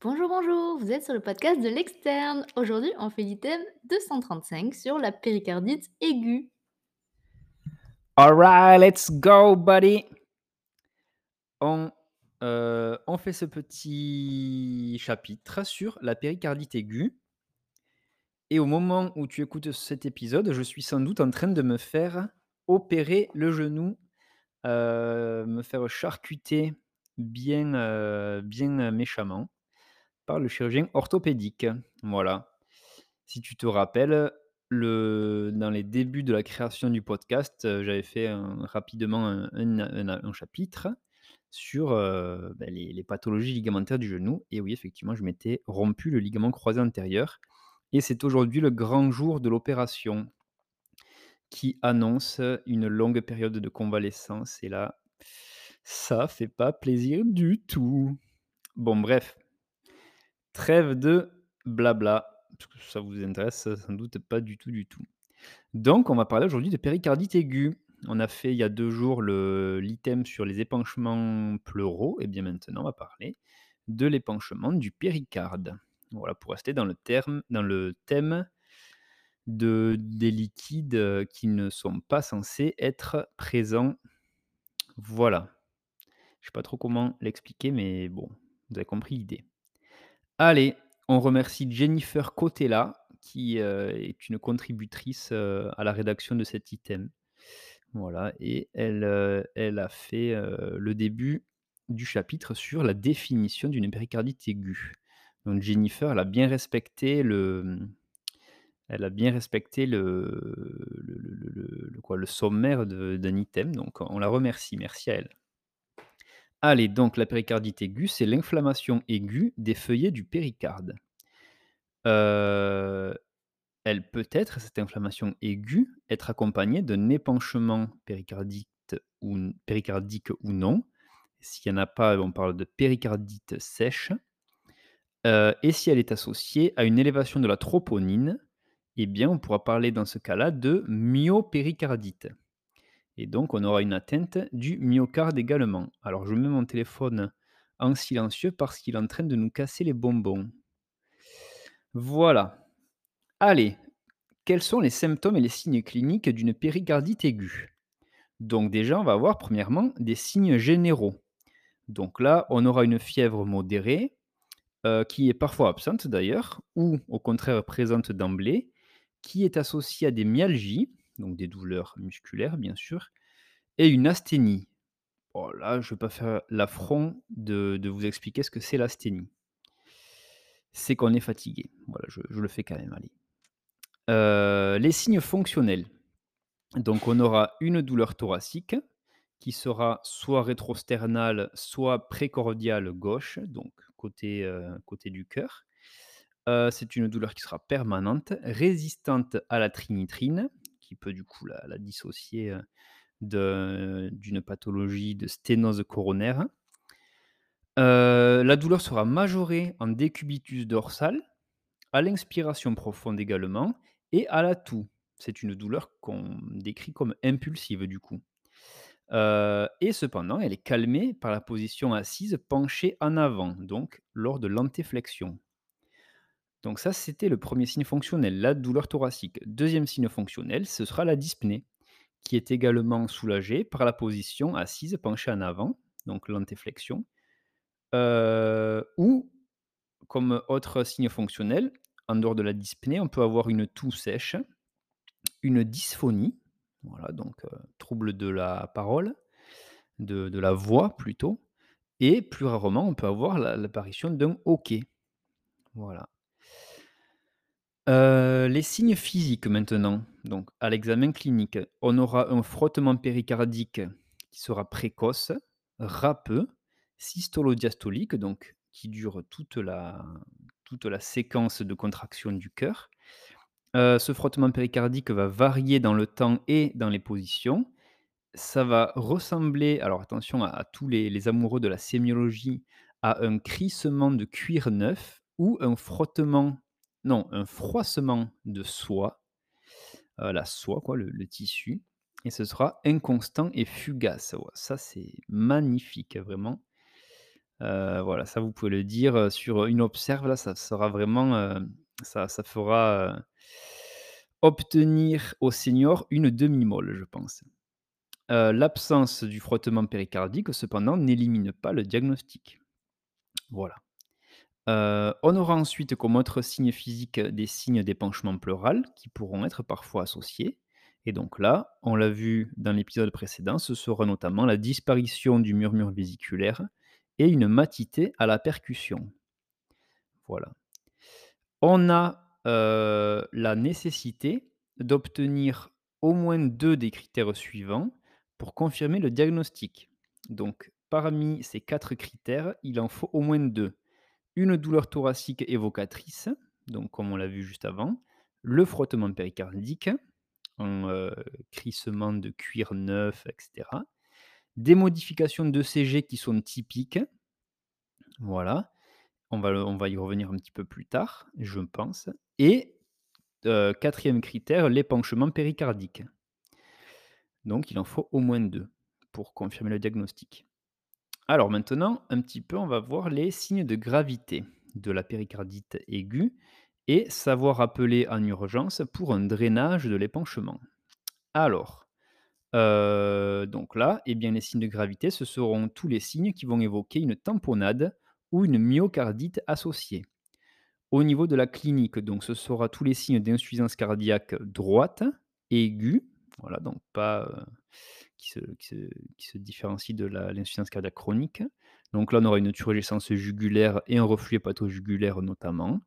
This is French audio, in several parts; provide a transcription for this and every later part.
Bonjour, bonjour, vous êtes sur le podcast de l'externe. Aujourd'hui, on fait l'item 235 sur la péricardite aiguë. Alright, let's go, buddy. On, euh, on fait ce petit chapitre sur la péricardite aiguë. Et au moment où tu écoutes cet épisode, je suis sans doute en train de me faire opérer le genou, euh, me faire charcuter bien, euh, bien méchamment par le chirurgien orthopédique. Voilà. Si tu te rappelles, le, dans les débuts de la création du podcast, euh, j'avais fait rapidement un chapitre sur euh, ben, les, les pathologies ligamentaires du genou. Et oui, effectivement, je m'étais rompu le ligament croisé antérieur. Et c'est aujourd'hui le grand jour de l'opération qui annonce une longue période de convalescence. Et là, ça fait pas plaisir du tout. Bon, bref, trêve de blabla, parce que ça vous intéresse sans doute pas du tout, du tout. Donc, on va parler aujourd'hui de péricardite aiguë. On a fait il y a deux jours l'item sur les épanchements pleuraux, et bien maintenant, on va parler de l'épanchement du péricarde. Voilà, pour rester dans le, terme, dans le thème de, des liquides euh, qui ne sont pas censés être présents. Voilà. Je sais pas trop comment l'expliquer, mais bon, vous avez compris l'idée. Allez, on remercie Jennifer Cotella, qui euh, est une contributrice euh, à la rédaction de cet item. Voilà, et elle, euh, a fait le début du chapitre sur la définition d'une péricardite aiguë. Donc Jennifer, elle a bien respecté le, elle a bien respecté le, le, sommaire d'un item, donc on la remercie, merci à elle. Allez, donc la péricardite aiguë, c'est l'inflammation aiguë des feuillets du péricarde. Euh, elle peut être, cette inflammation aiguë, être accompagnée d'un épanchement péricardique ou, non. S'il n'y en a pas, on parle de péricardite sèche. Euh, et si elle est associée à une élévation de la troponine, eh bien, on pourra parler dans ce cas-là de myopéricardite. Et donc, on aura une atteinte du myocarde également. Alors, je mets mon téléphone en silencieux parce qu'il est en train de nous casser les bonbons. Voilà. Allez, quels sont les symptômes et les signes cliniques d'une péricardite aiguë? Donc déjà, on va avoir premièrement des signes généraux. Donc là, on aura une fièvre modérée, euh, qui est parfois absente d'ailleurs, ou au contraire présente d'emblée, qui est associée à des myalgies, donc des douleurs musculaires bien sûr, et une asthénie. Oh je ne vais pas faire l'affront de, vous expliquer ce que c'est l'asthénie. C'est qu'on est fatigué. Voilà, je, le fais quand même, allez. Euh, les signes fonctionnels. Donc, on aura une douleur thoracique qui sera soit rétrosternale, soit précordiale gauche, donc côté, euh, du cœur. Euh, c'est une douleur qui sera permanente, résistante à la trinitrine, qui peut du coup la, dissocier euh, d'une pathologie de sténose coronaire. Euh, la douleur sera majorée en décubitus dorsal, à l'inspiration profonde également, et à la toux. C'est une douleur qu'on décrit comme impulsive du coup. Euh, et cependant, elle est calmée par la position assise penchée en avant, donc lors de l'antéflexion. Donc ça, c'était le premier signe fonctionnel, la douleur thoracique. Deuxième signe fonctionnel, ce sera la dyspnée, qui est également soulagée par la position assise penchée en avant, donc l'antéflexion. Euh, ou, comme autre signe fonctionnel, en dehors de la dyspnée, on peut avoir une toux sèche, une dysphonie, voilà, donc euh, trouble de la parole, de, la voix plutôt, et plus rarement, on peut avoir la- l'apparition d'un hoquet. Voilà. Euh, les signes physiques maintenant. Donc, à l'examen clinique, on aura un frottement péricardique qui sera précoce, râpeux, systolo-diastolique, donc qui dure toute la, toute la séquence de contraction du cœur. Euh, ce frottement péricardique va varier dans le temps et dans les positions. Ça va ressembler, alors attention à, tous les, les amoureux de la sémiologie, à un crissement de cuir neuf ou un frottement, non, un froissement de soie, euh, la soie, quoi, le, tissu, et ce sera inconstant et fugace. Ça, c'est magnifique, vraiment. Heu, voilà, ça vous pouvez le dire, heu, sur une observe là, ça sera vraiment, ça ça fera, obtenir au senior une demi-molle, je pense. L'absence du frottement péricardique cependant n'élimine pas le diagnostic. Voilà. Heu, on aura ensuite comme autre signe physique des signes d'épanchement pleural qui pourront être parfois associés et donc là, on l'a vu dans l'épisode précédent, ce sera notamment la disparition du murmure vésiculaire et une matité à la percussion. Voilà. On a, heu, la nécessité d'obtenir au moins 2 des critères suivants pour confirmer le diagnostic. Donc parmi ces 4 critères, il en faut au moins 2. Une douleur thoracique évocatrice, donc comme on l'a vu juste avant, le frottement péricardique, un, heu, crissement de cuir neuf et cetera. Des modifications d'ECG qui sont typiques. Voilà, on va y revenir un petit peu plus tard, je pense et heu, 4e critère, l'épanchement péricardique. Donc il en faut au moins 2 pour confirmer le diagnostic. Alors maintenant, un petit peu, on va voir les signes de gravité de la péricardite aiguë et savoir appeler en urgence pour un drainage de l'épanchement. Alors, heu, donc là, eh bien, les signes de gravité, ce seront tous les signes qui vont évoquer une tamponnade ou une myocardite associée. Au niveau de la clinique, donc ce sera tous les signes d'insuffisance cardiaque droite, aiguë, voilà, donc pas, heu, qui se différencie de l'insuffisance cardiaque chronique. Donc là, on aura une turgescence jugulaire et un reflux hépato-jugulaire notamment.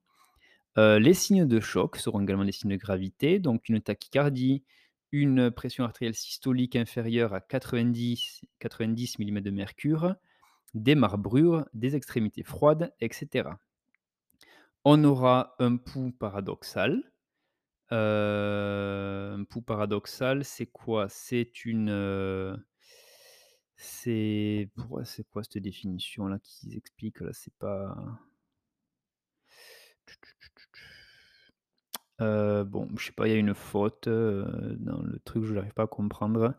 Heu, les signes de choc seront également des signes de gravité, donc une tachycardie, une pression artérielle systolique inférieure à 90-90 millimètres de mercure, des marbrures, des extrémités froides, et cetera. On aura un pouls paradoxal. Heu, un pouls paradoxal, c'est quoi? C'est une, heu, c'est quoi cette définition-là qu'ils expliquent là? C'est pas bon, je sais pas, il y a une faute, dans le truc, je n'arrive pas à comprendre.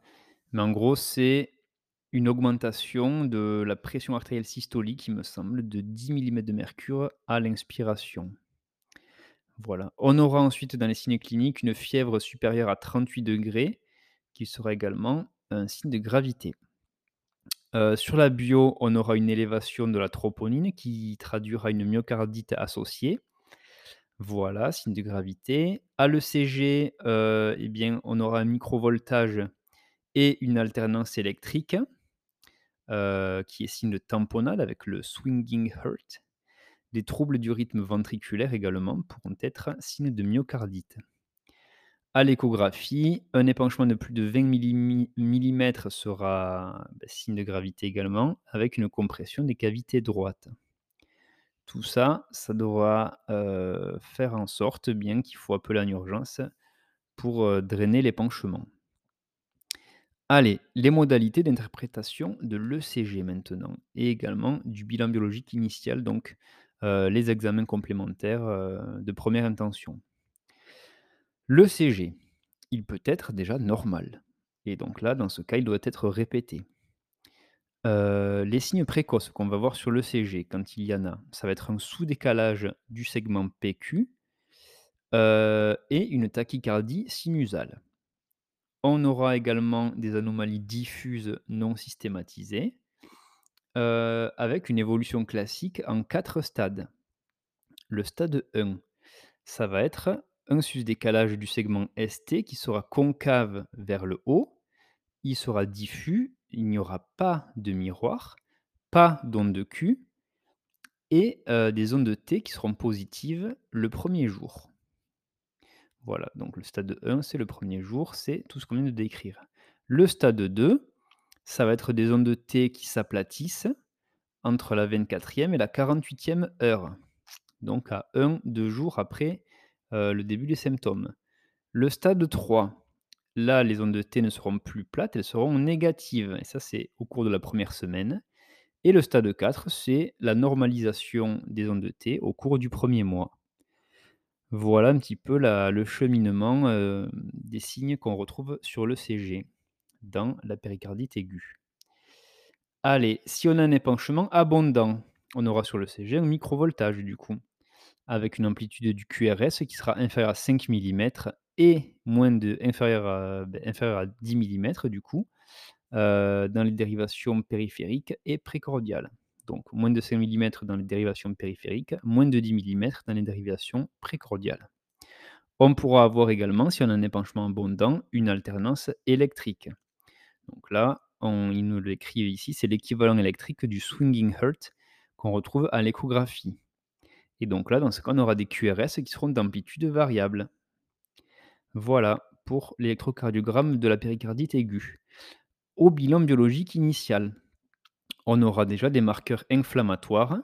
Mais en gros, c'est une augmentation de la pression artérielle systolique, il me semble, de 10 millimètres de mercure à l'inspiration. On aura ensuite dans les signes cliniques une fièvre supérieure à 38°, qui sera également un signe de gravité. Heu, sur la bio, on aura une élévation de la troponine qui traduira une myocardite associée. Voilà, signe de gravité. À l'ECG, heu, eh bien, on aura un microvoltage et une alternance électrique, heu, qui est signe de tamponnade avec le swinging heart. Des troubles du rythme ventriculaire également pourront être signe de myocardite. À l'échographie, un épanchement de plus de 20 millimi millimètres sera, bah, signe de gravité également, avec une compression des cavités droites. Tout ça, ça devra, heu, faire en sorte bien qu'il faut appeler en urgence pour, heu, drainer l'épanchement. Allez, les modalités d'interprétation de l'ECG maintenant et également du bilan biologique initial, donc heu, les examens complémentaires, heu, de première intention. L'ECG, il peut être déjà normal et donc là, dans ce cas, il doit être répété. Heu, les signes précoces qu'on va voir sur l'ECG quand il y en a, ça va être un sous-décalage du segment PQ, et une tachycardie sinusale. On aura également des anomalies diffuses non systématisées, heu, avec une évolution classique en 4 stades. Le stade 1, ça va être un sus-décalage du segment ST qui sera concave vers le haut, il sera diffus, il n'y aura pas de miroir, pas d'onde de Q et heu, des ondes de T qui seront positives le premier jour. Voilà, donc le stade 1, c'est le premier jour, c'est tout ce qu'on vient de décrire. Le stade 2, ça va être des ondes de T qui s'aplatissent entre la 24e et la 48e heure, donc à 1-2 jours après, heu, le début des symptômes. Le stade 3, là, les ondes de T ne seront plus plates, elles seront négatives et ça, c'est au cours de la première semaine et le stade 4, c'est la normalisation des ondes de T au cours du premier mois. Voilà un petit peu le cheminement, hem, des signes qu'on retrouve sur l'ECG, dans la péricardite aiguë. Allez, si on a un épanchement abondant, on aura sur le CG un microvoltage du coup, avec une amplitude du QRS qui sera inférieure à 5 millimètres et moins de inférieure à, inférieure à 10 millimètres du coup, heu, dans les dérivations périphériques et précordiales. Donc moins de 5 millimètres dans les dérivations périphériques, moins de 10 millimètres dans les dérivations précordiales. On pourra avoir également, si on a un épanchement abondant, une alternance électrique. Donc là, on il nous l'écrit ici, c'est l'équivalent électrique du swinging heart qu'on retrouve à l'échographie. Et donc là, dans ce cas, on aura des QRS qui seront d'amplitude variable. Voilà pour l'électrocardiogramme de la péricardite aiguë. Au bilan biologique initial, on aura déjà des marqueurs inflammatoires,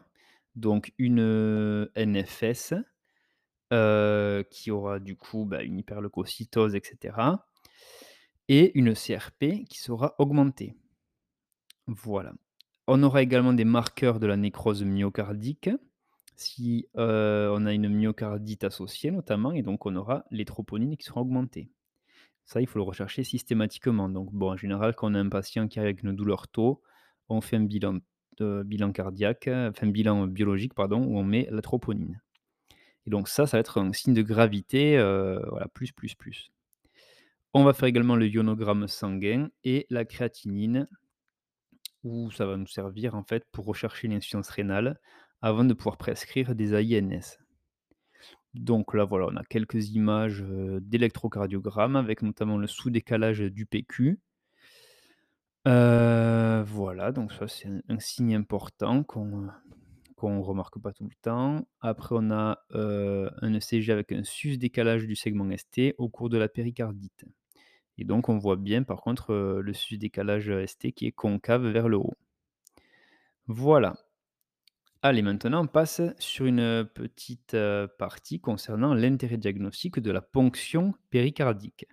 donc une euh, NFS euh, qui aura du coup bah, une hyperleucocytose, etc. Et une CRP qui sera augmentée. Voilà. On aura également des marqueurs de la nécrose myocardique, si euh, on a une myocardite associée notamment, et donc on aura les troponines qui seront augmentées. Ça, il faut le rechercher systématiquement. Donc, bon, en général, quand on a un patient qui arrive avec une douleur tôt, on fait un bilan, euh, cardiaque, enfin bilan biologique, pardon, où on met la troponine. Et donc ça, ça va être un signe de gravité, euh, voilà, plus, plus, plus. On va faire également le ionogramme sanguin et la créatinine, où ça va nous servir en fait pour rechercher l'insuffisance rénale avant de pouvoir prescrire des AINS. Donc là, voilà, on a quelques images euh, d'électrocardiogramme avec notamment le sous-décalage du PQ. Euh, voilà, donc ça c'est un, signe important qu'on qu'on remarque pas tout le temps. Après, on a euh, un ECG avec un sus-décalage du segment ST au cours de la péricardite. Et donc, on voit bien par contre euh, le sus-décalage ST qui est concave vers le haut. Voilà. Allez, maintenant, on passe sur une petite euh, partie concernant l'intérêt diagnostique de la ponction péricardique.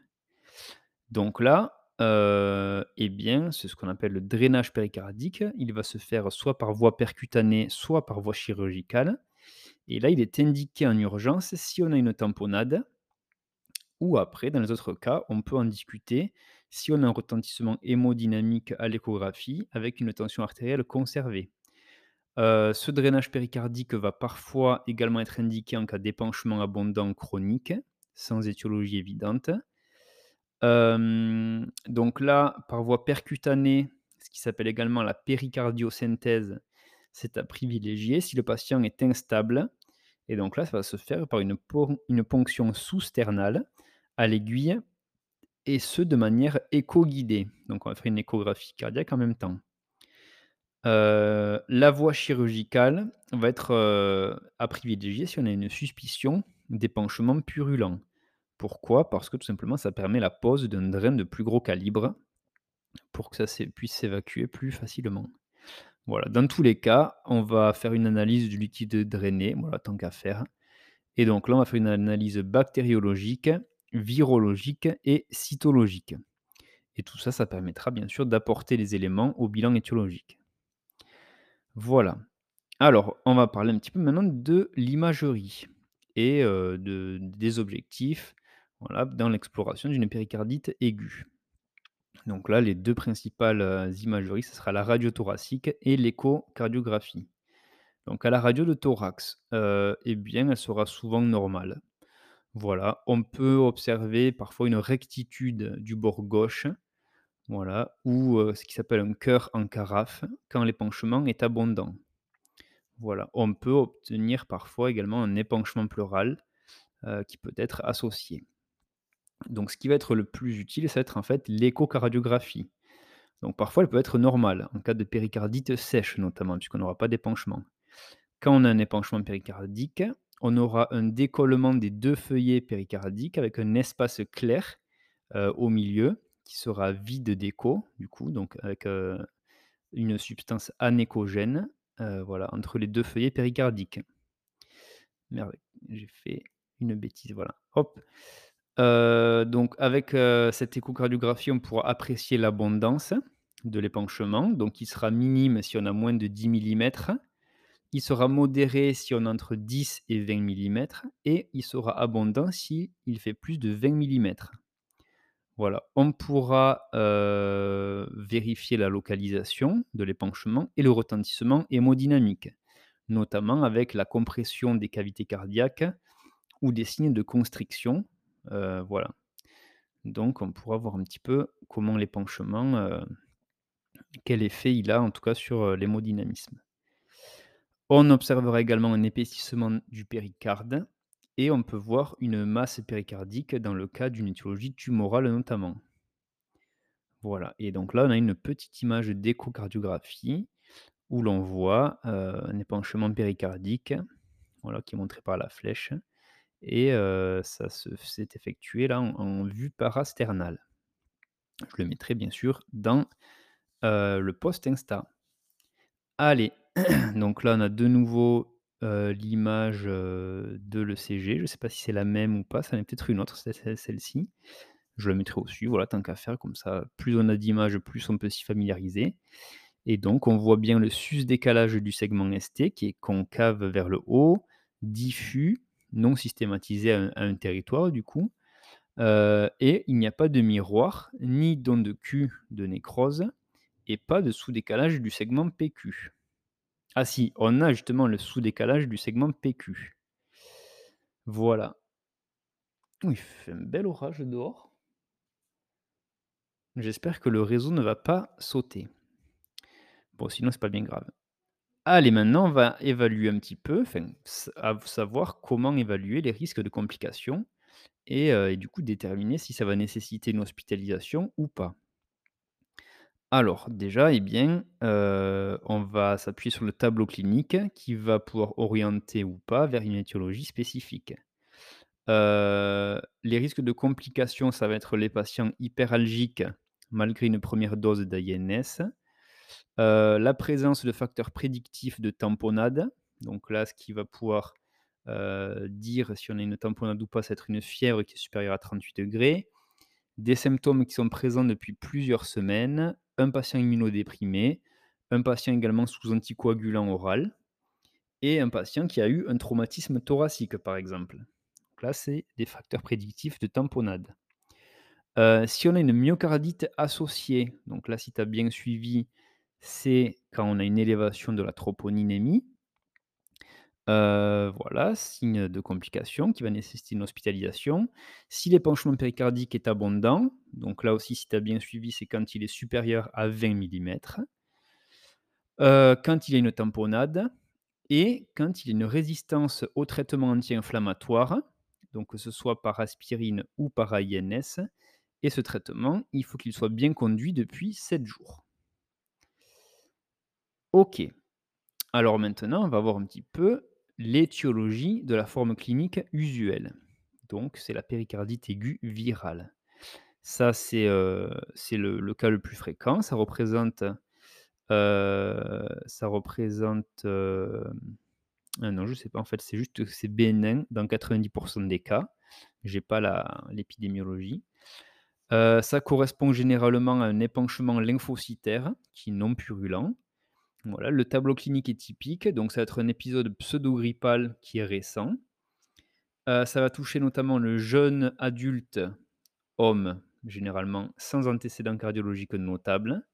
Donc là, euh, eh bien, c'est ce qu'on appelle le drainage péricardique. Il va se faire soit par voie percutanée, soit par voie chirurgicale. Et là, il est indiqué en urgence si on a une tamponnade, ou après, dans les autres cas, on peut en discuter si on a un retentissement hémodynamique à l'échographie avec une tension artérielle conservée. Euh, ce drainage péricardique va parfois également être indiqué en cas d'épanchement abondant chronique, sans étiologie évidente. Donc là, par voie percutanée, ce qui s'appelle également la péricardiosynthèse, c'est à privilégier si le patient est instable. Et donc là, ça va se faire par une, une ponction sous-sternale à l'aiguille, et ce de manière éco-guidée. Donc on va faire une échographie cardiaque en même temps. Euh, la voie chirurgicale va être euh, à privilégier si on a une suspicion d'épanchement purulent. Pourquoi? Parce que tout simplement, ça permet la pose d'un drain de plus gros calibre pour que ça puisse s'évacuer plus facilement. Voilà, dans tous les cas, on va faire une analyse du liquide drainé, voilà, tant qu'à faire. Et donc là, on va faire une analyse bactériologique, virologique et cytologique. Et tout ça, ça permettra bien sûr d'apporter les éléments au bilan étiologique. Voilà. Alors, on va parler un petit peu maintenant de l'imagerie et euh, de, des objectifs dans l'exploration d'une péricardite aiguë. Donc là, les deux principales euh, imageries, ce sera la radio thoracique et l'échocardiographie. Donc à la radio de thorax, euh, eh bien, elle sera souvent normale. Voilà, on peut observer parfois une rectitude du bord gauche, voilà, ou ce qui s'appelle un cœur en carafe quand l'épanchement est abondant. Voilà, on peut obtenir parfois également un épanchement pleural qui peut être associé. Donc ce qui va être le plus utile, ça va être en fait l'échocardiographie. Donc parfois elle peut être normale, en cas de péricardite sèche notamment, puisqu'on n'aura pas d'épanchement. Quand on a un épanchement péricardique, on aura un décollement des deux feuillets péricardiques avec un espace clair euh, au milieu qui sera vide d'écho, du coup, donc avec euh, une substance anéchogène euh, voilà, entre les deux feuillets péricardiques. Merde, j'ai fait une bêtise, voilà. Hop. donc avec cette échocardiographie, on pourra apprécier l'abondance de l'épanchement, donc il sera minime si on a moins de 10 mm, il sera modéré si on entre 10 et 20 mm et il sera abondant si fait plus de 20 mm. Voilà, on pourra, heu, vérifier la localisation de l'épanchement et le retentissement hémodynamique, notamment avec la compression des cavités cardiaques ou des signes de constriction, heu, voilà. Donc on pourra voir un petit peu comment l'épanchement, heu, quel effet il a en tout cas sur, l'hémodynamisme. On observera également un épaississement du péricarde et on peut voir une masse péricardique dans le cas d'une étiologie tumorale notamment. Voilà et donc là, on a une petite image d'échocardiographie où l'on voit, heu, un épanchement péricardique, voilà, qui est montré par la flèche et heu, ça se s'est effectué là en vue parasternale. Je le mettrai bien sûr dans, heu, le post Insta. Allez, donc là, on a de nouveau, l'image, de l'ECG. Je ne sais pas si c'est la même ou pas, ça en est peut-être une autre, celle-ci. Je le mettrai au-dessus, voilà, tant qu'à faire, comme ça, plus on a d'images, plus on peut s'y familiariser et donc on voit bien le sus-décalage du segment ST qui est concave vers le haut, diffus, non systématisé à un territoire du coup, et il n'y a pas de miroir, ni d'onde Q de nécrose et pas de sous-décalage du segment PQ. Ah si, on a justement le sous-décalage du segment PQ. Voilà. Il fait un bel orage dehors. J'espère que le réseau ne va pas sauter. Bon, sinon, c'est pas bien grave. Allez, maintenant, on va évaluer un petit peu, enfin, savoir comment évaluer les risques de complications heu et du coup déterminer si ça va nécessiter une hospitalisation ou pas. Alors déjà, eh bien, heu, on va s'appuyer sur le tableau clinique qui va pouvoir orienter ou pas vers une étiologie spécifique. Heu, les risques de complications, ça va être les patients hyperalgiques malgré une première dose d'AINS. Heu, la présence de facteurs prédictifs de tamponnade, donc là, ce qui va pouvoir, dire si on a une tamponnade ou pas, va être une fièvre qui est supérieure à 38°, des symptômes qui sont présents depuis plusieurs semaines, un patient immunodéprimé, un patient également sous anticoagulant oral et un patient qui a eu un traumatisme thoracique, par exemple. Donc là, c'est des facteurs prédictifs de tamponnade. Heu, si on a une myocardite associée, donc là, si tu as bien suivi, c'est quand on a une élévation de la troponinémie. Heu, voilà, signe de complication qui va nécessiter une hospitalisation. Si l'épanchement péricardique est abondant, donc là aussi, si tu as bien suivi, c'est quand il est supérieur à 20 millimètres. Heu, quand il y a une tamponnade et quand il y a une résistance au traitement anti-inflammatoire, donc que ce soit par aspirine ou par AINS et ce traitement, il faut qu'il soit bien conduit depuis 7 jours. OK. Alors maintenant, on va voir un petit peu l'étiologie de la forme clinique usuelle. Donc c'est la péricardite aiguë virale. Ça, c'est, c'est le cas le plus fréquent. Ça représente, heu, ça représente, ah non, je sais pas, en fait, c'est juste que c'est bénin dans 90% des cas. J'ai pas la l'épidémiologie. Ça correspond généralement à un épanchement lymphocytaire qui est non purulent. Voilà, le tableau clinique est typique, donc ça va être un épisode pseudo-grippal qui est récent. Heu, ça va toucher notamment le jeune adulte, homme, généralement sans antécédents cardiologiques notables.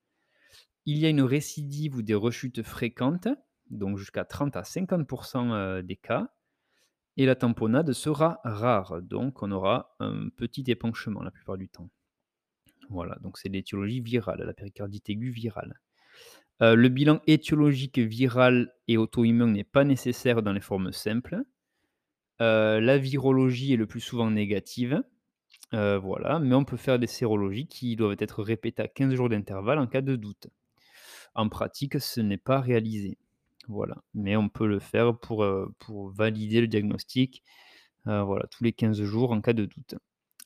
Il y a une récidive ou des rechutes fréquentes, donc jusqu'à 30 à 50 heu, des cas et la tamponnade sera rare, donc on aura un petit épanchement la plupart du temps. Voilà, donc c'est l'étiologie virale, la péricardite aiguë virale. Heu, le bilan étiologique viral et auto-immune n'est pas nécessaire dans les formes simples. Heu, la virologie est le plus souvent négative, heu, voilà, mais on peut faire des sérologies qui doivent être répétées à 15 jours d'intervalle en cas de doute. En pratique, ce n'est pas réalisé, voilà, mais on peut le faire pour, valider le diagnostic, voilà, tous les 15 jours en cas de doute.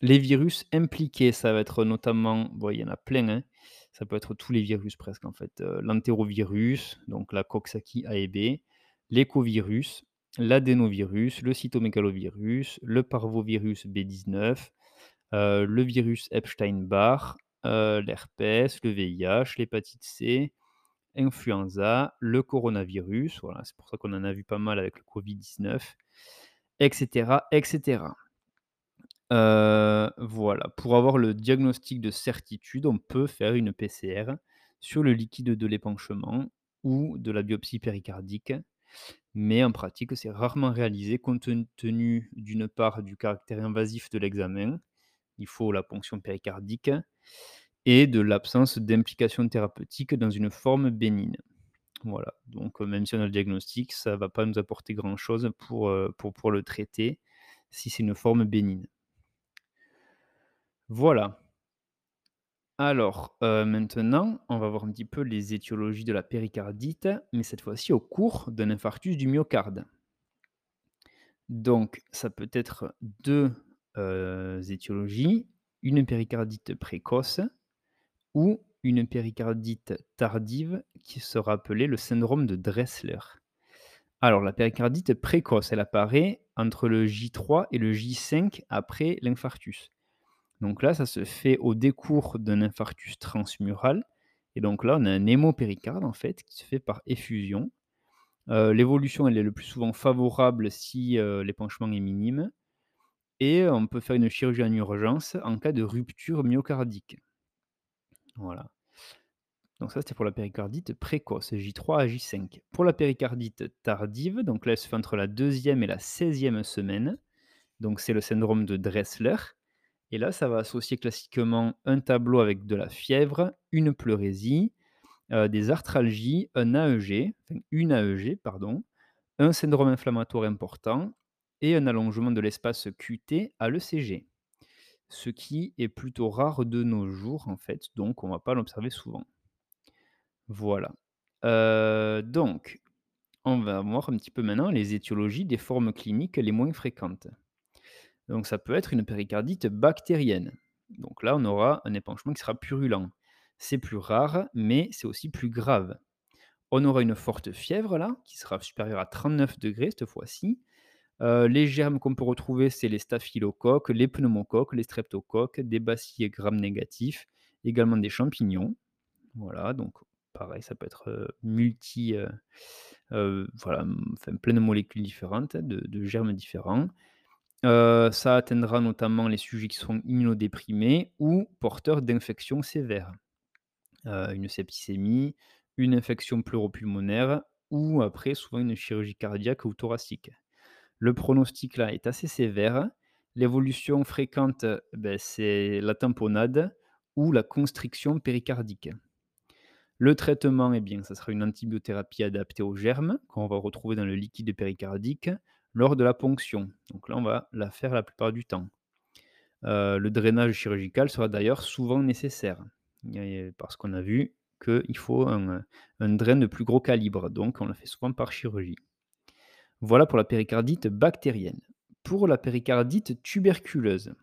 Les virus impliqués, ça va être notamment il y en a plein, hein, ça peut être tous les virus presque en fait, heu, l'entérovirus, donc la Coxsackie A et B, l'écovirus, l'adénovirus, le cytomégalovirus, le parvovirus B19, heu, le virus Epstein-Barr, heu, l'herpès, le VIH, l'hépatite C, influenza, le coronavirus, voilà, c'est pour ça qu'on en a vu pas mal avec le Covid-19, et cetera, Heu, voilà, pour avoir le diagnostic de certitude, on peut faire une PCR sur le liquide de l'épanchement ou de la biopsie péricardique, mais en pratique, c'est rarement réalisé compte tenu d'une part du caractère invasif de l'examen, il faut la ponction péricardique et de l'absence d'implication thérapeutique dans une forme bénigne. Voilà, donc même si on a le diagnostic, ça va pas nous apporter grand chose pour, heu, pour pour le traiter, si c'est une forme bénigne. Voilà. Alors, heu, maintenant, on va voir un petit peu les étiologies de la péricardite, mais cette fois-ci au cours d'un infarctus du myocarde. Donc ça peut être 2 heu, étiologies, une péricardite précoce ou une péricardite tardive qui sera appelée le syndrome de Dressler. Alors la péricardite précoce, elle apparaît entre le J3 et le J5 après l'infarctus. Donc là, ça se fait au décours d'un infarctus transmural et donc là, on a un hémopéricarde en fait qui se fait par effusion. Heu, l'évolution, elle est le plus souvent favorable si, heu, l'épanchement est minime et on peut faire une chirurgie en urgence en cas de rupture myocardique. Voilà. Donc ça, c'était pour la péricardite précoce, J3 à J5. Pour la péricardite tardive, donc là, elle se fait entre la deuxième et la seizième semaine. Donc c'est le syndrome de Dressler. Et là, ça va associer classiquement un tableau avec de la fièvre, une pleurésie, heu, des arthralgies, un AEG, une AEG, pardon, un syndrome inflammatoire important et un allongement de l'espace QT à l'ECG. Ce qui est plutôt rare de nos jours, en fait, donc on va pas l'observer souvent. Voilà. Heu, donc, on va voir un petit peu maintenant les étiologies des formes cliniques les moins fréquentes. Donc ça peut être une péricardite bactérienne. Donc là, on aura un épanchement qui sera purulent. C'est plus rare, mais c'est aussi plus grave. On aura une forte fièvre là, qui sera supérieure à 39 degrés cette fois-ci. Heu, les germes qu'on peut retrouver, c'est les staphylocoques, les pneumocoques, les streptocoques, des bacilles gram négatifs, également des champignons. Voilà, donc pareil, ça peut être, heu, multi, heu, voilà, enfin plein de molécules différentes, de germes différents. Heu, ça atteindra notamment les sujets qui seront immunodéprimés ou porteurs d'infections sévères. Heu, une septicémie, une infection pleuropulmonaire ou après souvent une chirurgie cardiaque ou thoracique. Le pronostic là est assez sévère. L'évolution fréquente, beh, c'est la tamponnade ou la constriction péricardique. Le traitement, eh bien, ça sera une antibiothérapie adaptée aux germes, qu'on va retrouver dans le liquide péricardique lors de la ponction. Donc là, on va la faire la plupart du temps. Heu, le drainage chirurgical sera d'ailleurs souvent nécessaire, parce qu'on a vu qu'il faut un, drain de plus gros calibre, donc on le fait souvent par chirurgie. Voilà pour la péricardite bactérienne. Pour la péricardite tuberculeuse,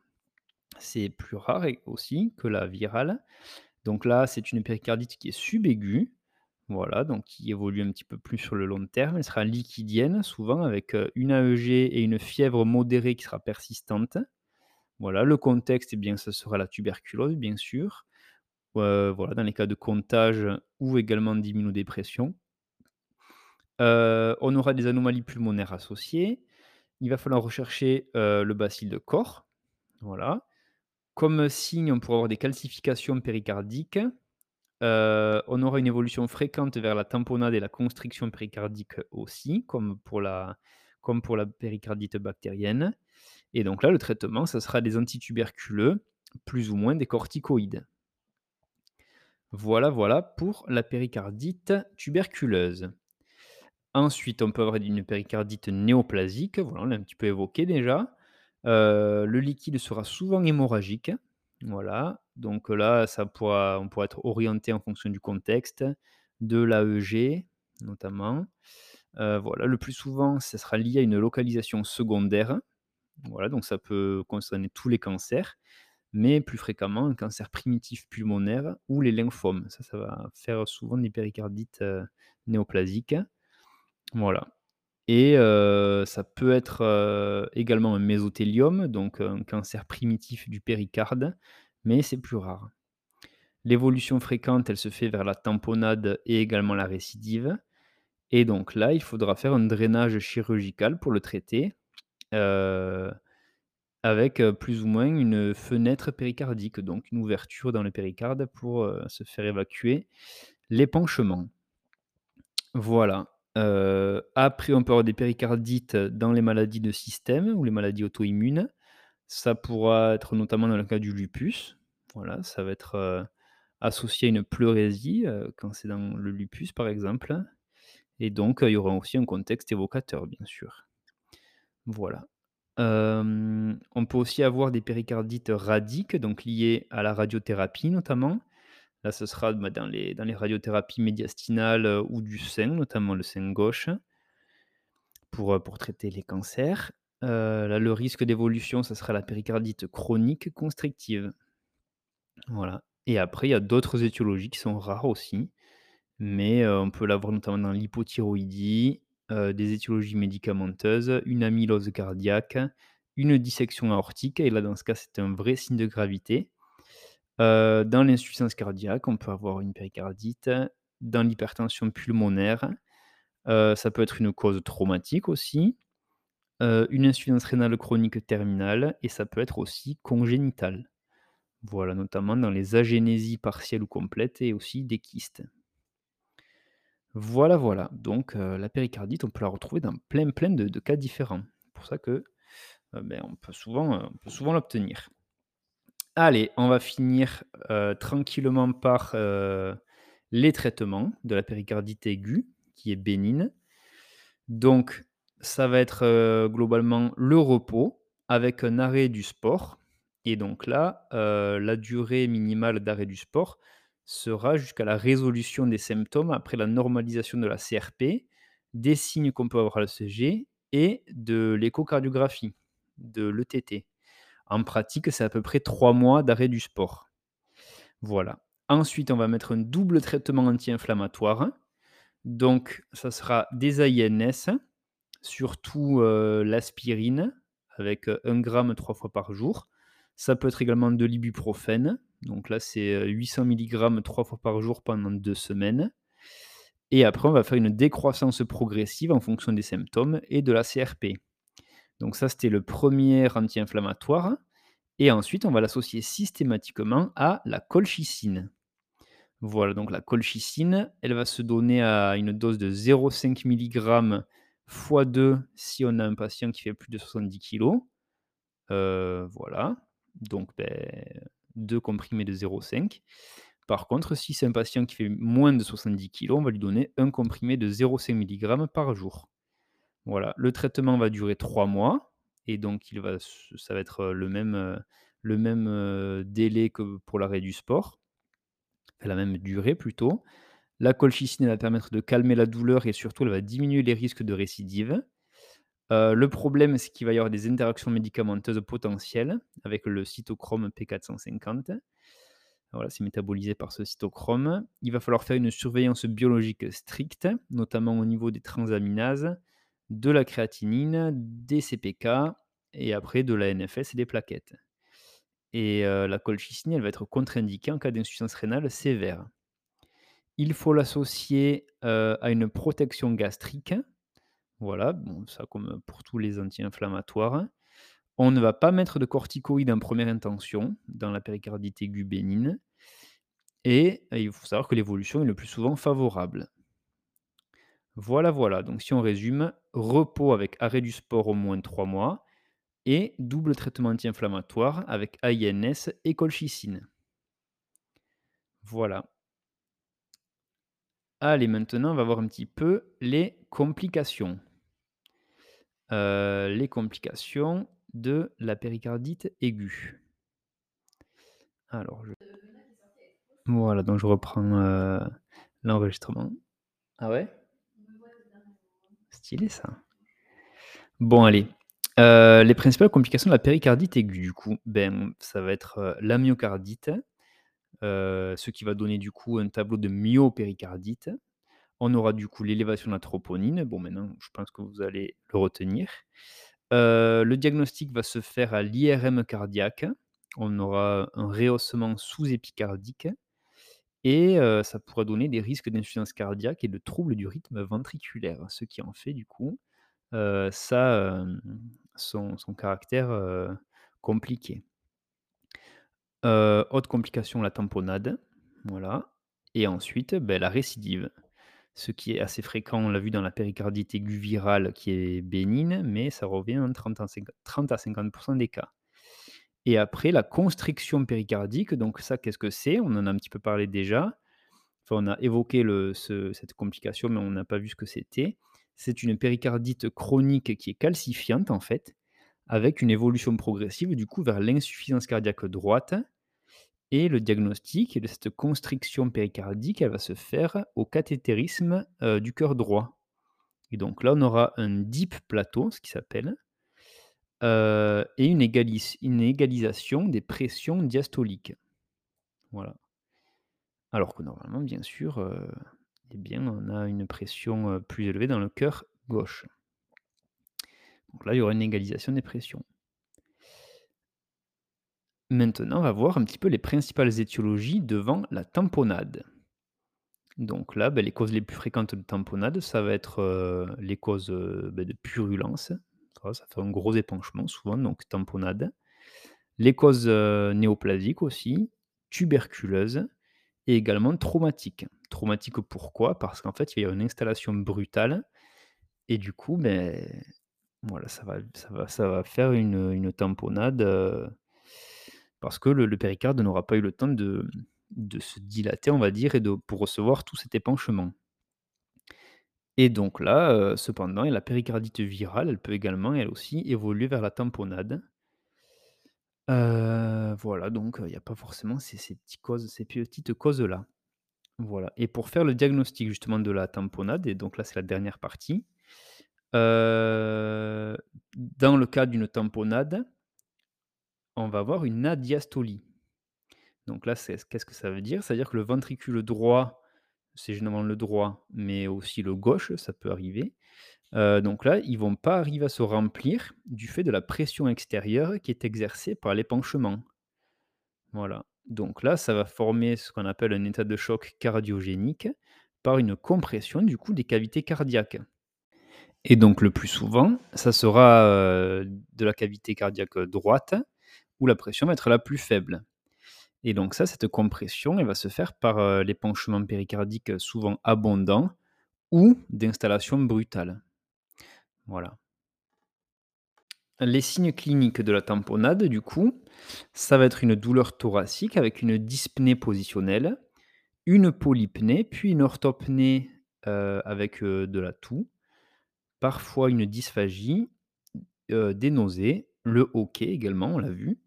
c'est plus rare aussi que la virale. Donc là, c'est une péricardite qui est subaiguë, voilà, donc qui évolue un petit peu plus sur le long terme. Elle sera liquidienne, souvent avec, une AEG et une fièvre modérée qui sera persistante. Voilà, le contexte, eh bien, ce sera la tuberculose, bien sûr. Voilà, dans les cas de contagion ou également d'immunodépression. On aura des anomalies pulmonaires associées. Il va falloir rechercher, le bacille de Koch, voilà. Comme signe, on pourra avoir des calcifications péricardiques. Heu, on aura une évolution fréquente vers la tamponnade et la constriction péricardique aussi, comme pour la péricardite bactérienne et donc là, le traitement, ça sera des antituberculeux, plus ou moins des corticoïdes. Voilà, voilà pour la péricardite tuberculeuse. Ensuite, on peut avoir une péricardite néoplasique, voilà, on l'a un petit peu évoqué déjà. Heu, le liquide sera souvent hémorragique, voilà, donc là, ça on pourra être orienté en fonction du contexte, de l'AEG notamment. Voilà, le plus souvent, ça sera lié à une localisation secondaire, voilà, donc ça peut concerner tous les cancers, mais plus fréquemment un cancer primitif pulmonaire ou les lymphomes. Ça, ça va faire souvent des péricardites, néoplasiques. Voilà et ça peut être, également un mésothéliome, donc un cancer primitif du péricarde, mais c'est plus rare. L'évolution fréquente, elle se fait vers la tamponnade et également la récidive et donc là, il faudra faire un drainage chirurgical pour le traiter. Heu avec, heu, plus ou moins une fenêtre péricardique, donc une ouverture dans le péricarde pour, heu, se faire évacuer l'épanchement. Voilà, après on peut avoir des péricardites dans les maladies de système ou les maladies auto-immunes. Ça pourra être notamment dans le cas du lupus. Voilà, ça va être, heu, associé à une pleurésie, heu, quand c'est dans le lupus, par exemple et donc, il y aura aussi un contexte évocateur, bien sûr. Voilà. On peut aussi avoir des péricardites radiques, donc liées à la radiothérapie notamment. Là, ce sera, bah, dans les dans les radiothérapies médiastinales, heu, ou du sein, notamment le sein gauche pour, pour traiter les cancers. Là, le risque d'évolution, ça sera la péricardite chronique constrictive. Et après il y a d'autres étiologies qui sont rares aussi, mais, heu, on peut l'avoir notamment dans l'hypothyroïdie, heu, des étiologies médicamenteuses, une amylose cardiaque, une dissection aortique et là, dans ce cas, c'est un vrai signe de gravité. Dans l'insuffisance cardiaque, on peut avoir une péricardite, dans l'hypertension pulmonaire, ça peut être une cause traumatique aussi, heu, une insuffisance rénale chronique terminale et ça peut être aussi congénital. Voilà, notamment dans les agénésies partielles ou complètes et aussi des kystes. Voilà, voilà, donc heu, la péricardite, on peut la retrouver dans plein, plein de cas différents. C'est pour ça que, heu, beh, on peut souvent, souvent l'obtenir. Allez, on va finir, tranquillement par, les traitements de la péricardite aiguë, qui est bénigne. Donc ça va être, globalement le repos avec un arrêt du sport et donc là, la durée minimale d'arrêt du sport sera jusqu'à la résolution des symptômes après la normalisation de la CRP, des signes qu'on peut avoir à l'ECG et de l'échocardiographie, de l'ETT. En pratique, c'est à peu près 3 mois d'arrêt du sport. Voilà. Ensuite, on va mettre un double traitement anti-inflammatoire. Donc ça sera des AINS, surtout, l'aspirine avec, heu, 1 gramme 3 fois par jour. Ça peut être également de l'ibuprofène, donc là, c'est, heu, 800 milligrammes 3 fois par jour pendant 2 semaines et après on va faire une décroissance progressive en fonction des symptômes et de la CRP. Donc ça, c'était le premier anti-inflammatoire et ensuite on va l'associer systématiquement à la colchicine. Voilà, donc la colchicine, elle va se donner à une dose de 0,5 milligrammes fois 2 si on a un patient qui fait plus de 70 kilogrammes. Heu, voilà, donc beh, 2 comprimés de 0,5. Par contre, si c'est un patient qui fait moins de 70 kilogrammes, on va lui donner un comprimé de 0,5 milligrammes par jour. Voilà, le traitement va durer 3 mois et donc il va se ça va être, heu, le même, heu, le même, heu, délai que pour l'arrêt du sport, la même durée plutôt. La colchicine, va permettre de calmer la douleur et surtout elle va diminuer les risques de récidive. Heu, le problème, c'est qu'il va y avoir des interactions médicamenteuses potentielles avec le cytochrome P450. Voilà, c'est métabolisé par ce cytochrome. Il va falloir faire une surveillance biologique stricte, notamment au niveau des transaminases, de la créatinine, des CPK et après de la NFS et des plaquettes et heu, la colchicine, elle va être contre-indiquée en cas d'insuffisance rénale sévère. Il faut l'associer, à une protection gastrique. Voilà, ça comme, pour tous les anti-inflammatoires. On ne va pas mettre de corticoïdes en première intention dans la péricardite aiguë bénigne et il faut savoir que l'évolution est le plus souvent favorable. Voilà, voilà, donc si on résume, repos avec arrêt du sport au moins 3 mois et double traitement anti-inflammatoire avec AINS et colchicine. Voilà. Allez, maintenant, on va voir un petit peu les complications. Heu, les complications de la péricardite aiguë. Alors voilà, donc je reprends, heu, l'enregistrement. Ah ouais? Stylé ça. Bon allez, heu, les principales complications de la péricardite aiguë du coup, ben, ça va être, la myocardite, heu, ce qui va donner du coup un tableau de myopéricardite. On aura du coup l'élévation de la troponine. Bon maintenant, je pense que vous allez le retenir. Heu, le diagnostic va se faire à l'IRM cardiaque. On aura un rehaussement sous-épicardique et heu, ça pourrait donner des risques d'insuffisance cardiaque et de troubles du rythme ventriculaire, ce qui en fait du coup, hem, son caractère, compliqué. Heu, autre complication, la tamponnade, voilà et ensuite, beh, la récidive. Ce qui est assez fréquent, on l'a vu dans la péricardite aiguë virale qui est bénigne, mais ça revient en 30 à cinq 30 à 50% des cas. Et après la constriction péricardique, donc ça, qu'est-ce que c'est? On en a un petit peu parlé déjà. Enfin, on a évoqué cette complication, mais on n'a pas vu ce que c'était. C'est une péricardite chronique qui est calcifiante, en fait, avec une évolution progressive, du coup, vers l'insuffisance cardiaque droite et le diagnostic de cette constriction péricardique, elle va se faire au cathétérisme, heu, du cœur droit. Et donc là, on aura un deep plateau, ce qui s'appelle, heu et une égalis une égalisation des pressions diastoliques. Voilà. Alors que normalement, bien sûr, heu, eh bien, on a une pression, plus élevée dans le cœur gauche. Donc là, il y aura une égalisation des pressions. Maintenant, on va voir un petit peu les principales étiologies devant la tamponnade. Donc là, beh, les causes les plus fréquentes de tamponnade, ça va être, heu, les causes, heu, beh, de purulence. Ça, fait un gros épanchement souvent, donc tamponnade. Les causes, heu, néoplasiques aussi, tuberculeuses et également traumatiques. Traumatiques pourquoi? Parce qu'en fait, il y a une installation brutale et du coup, beh, voilà, ça va ça va ça va faire une, une tamponnade, heu, parce que le péricarde n'aura pas eu le temps de de se dilater, on va dire et de pour recevoir tout cet épanchement. Et donc là, heu, cependant, la péricardite virale, elle peut également, elle aussi, évoluer vers la tamponnade. Heu, voilà, donc il n'y a pas forcément ces ces petites causes-là. Voilà et pour faire le diagnostic justement de la tamponnade et donc là, c'est la dernière partie, heu, dans le cas d'une tamponnade, on va avoir une adiastolie. Donc là, qu'est-ce que ça veut dire? Ça veut dire que le ventricule droit, c'est généralement le droit, mais aussi le gauche, ça peut arriver. Heu, donc là, ils vont pas arriver à se remplir du fait de la pression extérieure qui est exercée par l'épanchement. Voilà. Donc là, ça va former ce qu'on appelle un état de choc cardiogénique par une compression du coup des cavités cardiaques. Et donc le plus souvent, ça sera, heu, de la cavité cardiaque droite où la pression va être la plus faible. Et donc ça, cette compression, elle va se faire par, heu, l'épanchement péricardique souvent abondant ou d'installation brutale. Voilà. Les signes cliniques de la tamponnade, du coup, ça va être une douleur thoracique avec une dyspnée positionnelle, une polypnée, puis une orthopnée, heu, avec, de la toux, parfois une dysphagie, des nausées, le hoquet également, on l'a vu.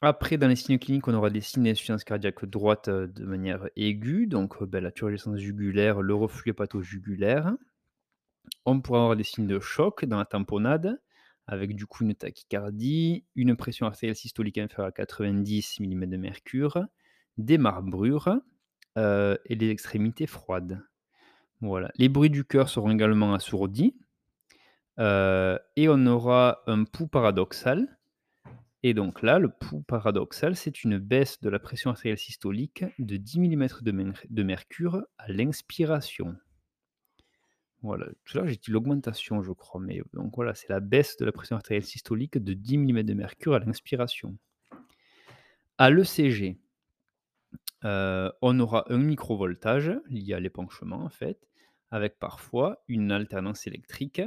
Après, dans les signes cliniques, on aura des signes d'insuffisance cardiaque droite, de manière aiguë, donc, bah, la turgescence jugulaire, le reflux hépato-jugulaire. On pourra avoir des signes de choc dans la tamponnade, avec du coup une tachycardie, une pression artérielle systolique inférieure à 90 millimètres de mercure, des marbrures, et les extrémités froides. Voilà. Les bruits du cœur seront également assourdis, heu et on aura un pouls paradoxal et donc là, le pouls paradoxal, c'est une baisse de la pression artérielle systolique de 10 millimètres de mer de mercure à l'inspiration. Voilà, tout à l'heure j'ai dit l'augmentation je crois, mais donc voilà, c'est la baisse de la pression artérielle systolique de 10 millimètres de mercure à l'inspiration. À l'ECG, heu, on aura un microvoltage lié à l'épanchement en fait, avec parfois une alternance électrique,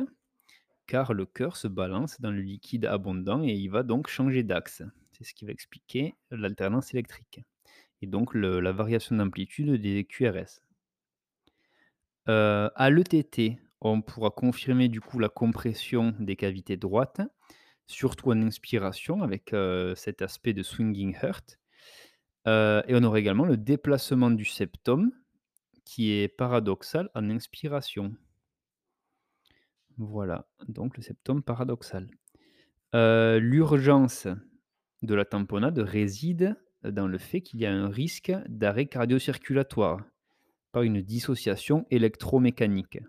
car le cœur se balance dans le liquide abondant et il va donc changer d'axe. C'est ce qui va expliquer l'alternance électrique et donc la variation d'amplitude des QRS. Heu, à l'ETT, on pourra confirmer du coup la compression des cavités droites, surtout en inspiration avec, heu, cet aspect de swinging heart, heu et on aura également le déplacement du septum qui est paradoxal en inspiration. Voilà, donc le septum paradoxal. Heu, l'urgence de la tamponnade réside dans le fait qu'il y a un risque d'arrêt cardio-circulatoire par une dissociation électromécanique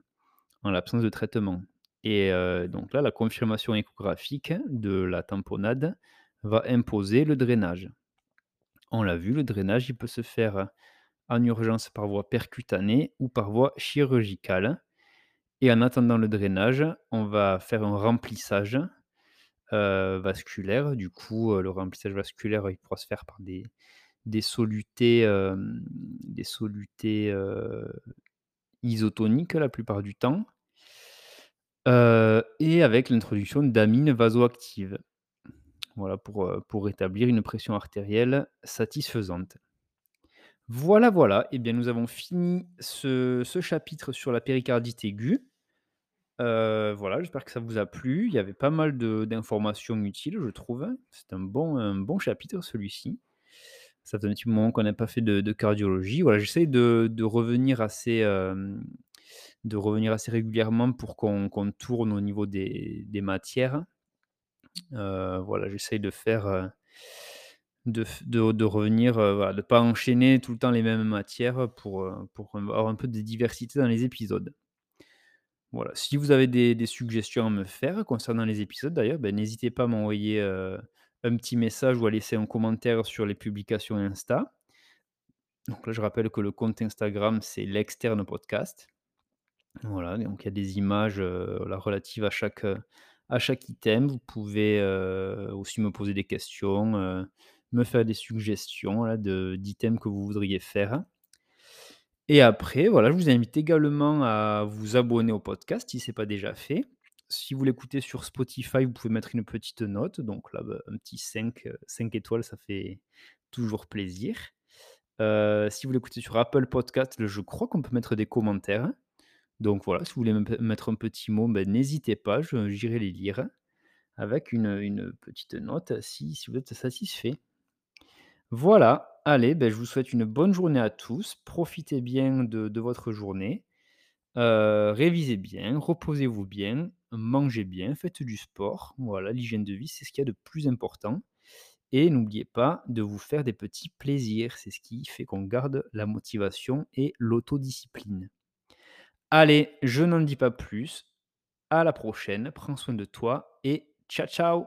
en l'absence de traitement et heu, donc là, la confirmation échographique de la tamponnade va imposer le drainage. On l'a vu, le drainage, il peut se faire en urgence par voie percutanée ou par voie chirurgicale et en attendant le drainage, on va faire un remplissage vasculaire. Du coup, le remplissage vasculaire, il pourra se faire par des solutés, isotoniques la plupart du temps. Et avec l'introduction d'amines vasoactives. Voilà pour, pour rétablir une pression artérielle satisfaisante. Voilà, voilà, et bien nous avons fini ce ce chapitre sur la péricardite aiguë. Voilà, j'espère que ça vous a plu. Il y avait pas mal d'informations utiles, je trouve. C'est un bon un bon chapitre celui-ci. Ça fait un petit moment qu'on n'a pas fait de de cardiologie. Voilà, j'essaie de de revenir assez, de revenir assez régulièrement pour qu'on qu'on tourne au niveau des des matières. Heu, voilà, j'essaye de faire, heu, de de revenir, heu, voilà, de pas enchaîner tout le temps les mêmes matières pour, pour avoir un peu de diversité dans les épisodes. Voilà, si vous avez des suggestions à me faire concernant les épisodes d'ailleurs, bah, n'hésitez pas à m'envoyer, un petit message ou à laisser un commentaire sur les publications Insta. Donc là, je rappelle que le compte Instagram, c'est l'externe podcast. Voilà, donc il y a des images, voilà, relatives à chaque, à chaque item. Vous pouvez, heu, aussi me poser des questions, heu, me faire des suggestions, de d'items que vous voudriez faire. Et après, voilà, je vous invite également à vous abonner au podcast si c'est pas déjà fait. Si vous l'écoutez sur Spotify, vous pouvez mettre une petite note, donc là, bah, un petit 5, heu, 5 étoiles, ça fait toujours plaisir. Si vous l'écoutez sur Apple Podcast, je crois qu'on peut mettre des commentaires. Donc voilà, si vous voulez me mettre un petit mot, ben, n'hésitez pas, j'irai les lire avec une, petite note si vous êtes satisfait. Voilà, allez, beh, je vous souhaite une bonne journée à tous. Profitez bien de votre journée, heu, révisez bien, reposez-vous bien, mangez bien, faites du sport. Voilà, l'hygiène de vie, c'est ce qu'il y a de plus important et n'oubliez pas de vous faire des petits plaisirs. C'est ce qui fait qu'on garde la motivation et l'autodiscipline. Allez, je n'en dis pas plus. À la prochaine, prends soin de toi et ciao, ciao!